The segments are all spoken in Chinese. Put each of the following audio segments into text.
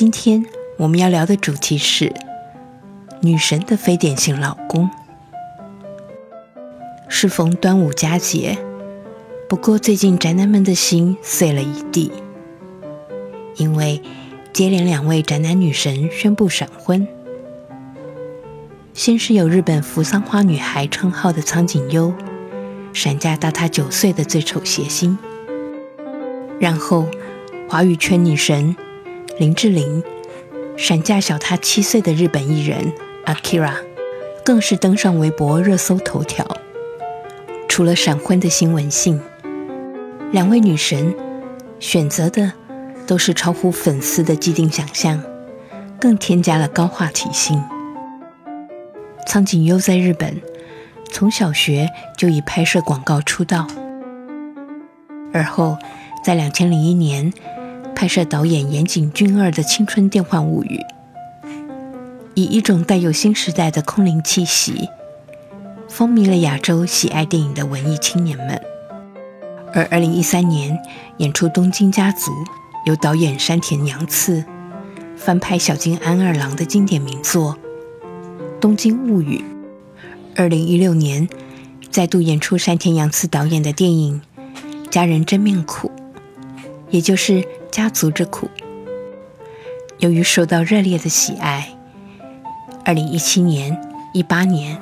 今天我们要聊的主题是女神的非典型老公。适逢端午佳节，不过最近宅男们的心碎了一地，因为接连两位宅男女神宣布闪婚。先是有日本扶桑花女孩称号的苍井优，闪嫁大她九岁的最丑谐星。然后，华语圈女神林志玲闪嫁小她七岁的日本艺人 Akira，更是登上微博热搜头条。除了闪婚的新闻性，两位女神选择的都是超乎粉丝的既定想象，更添加了高话题性。苍井优在日本从小学就以拍摄广告出道，而后。在两千零一年，拍摄导演岩井俊二的《青春电幻物语》，以一种带有新时代的空灵气息，风靡了亚洲喜爱电影的文艺青年们。而二零一三年演出《东京家族》，由导演山田洋次翻拍小津安二郎的经典名作《东京物语》。二零一六年再度演出山田洋次导演的电影《家人真命苦》。也就是家族之苦。由于受到热烈的喜爱，二零一七年、一八年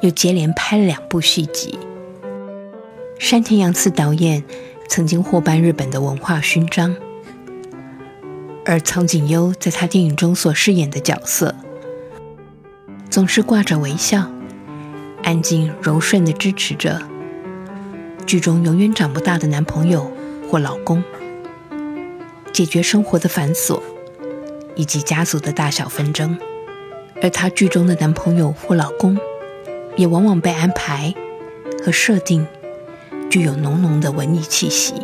又接连拍了两部续集。山田洋次导演曾经获颁日本的文化勋章，而苍井优在他电影中所饰演的角色，总是挂着微笑，安静柔顺的支持着剧中永远长不大的男朋友或老公。解决生活的繁琐，以及家族的大小纷争，而她剧中的男朋友或老公，也往往被安排和设定具有浓浓的文艺气息。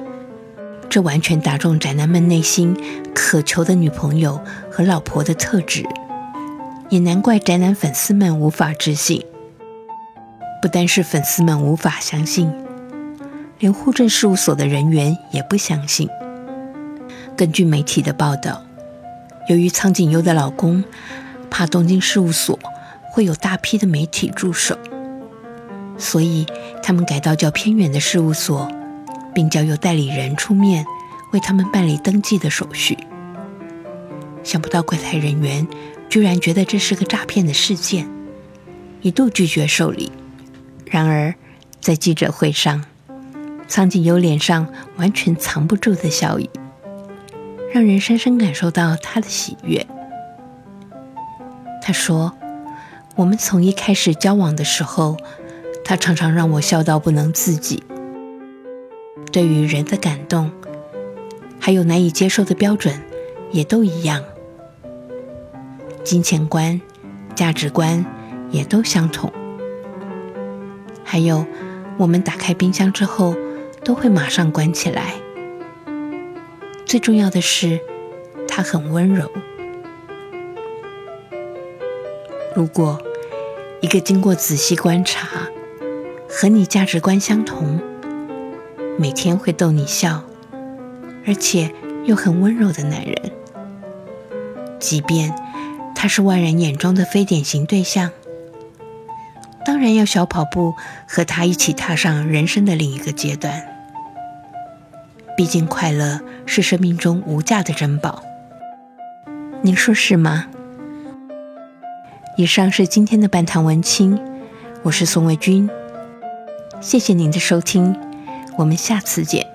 这完全打中宅男们内心渴求的女朋友和老婆的特质，也难怪宅男粉丝们无法置信。不单是粉丝们无法相信，连户政事务所的人员也不相信。根据媒体的报道，由于苍井优的老公怕东京事务所会有大批的媒体驻守，所以他们改到较偏远的事务所，并交由代理人出面为他们办理登记的手续。想不到柜台人员居然觉得这是个诈骗的事件，一度拒绝受理。然而在记者会上，苍井优脸上完全藏不住的笑意。让人深深感受到他的喜悦。他说：“我们从一开始交往的时候，他常常让我笑到不能自己。对于人的感动，还有难以接受的标准，也都一样。金钱观、价值观也都相同。还有，我们打开冰箱之后，都会马上关起来。”最重要的是，他很温柔。如果一个经过仔细观察、和你价值观相同、每天会逗你笑，而且又很温柔的男人，即便他是外人眼中的非典型对象，当然要小跑步和他一起踏上人生的另一个阶段。毕竟，快乐是生命中无价的珍宝。您说是吗？以上是今天的半堂文青，我是宋卫军，谢谢您的收听，我们下次见。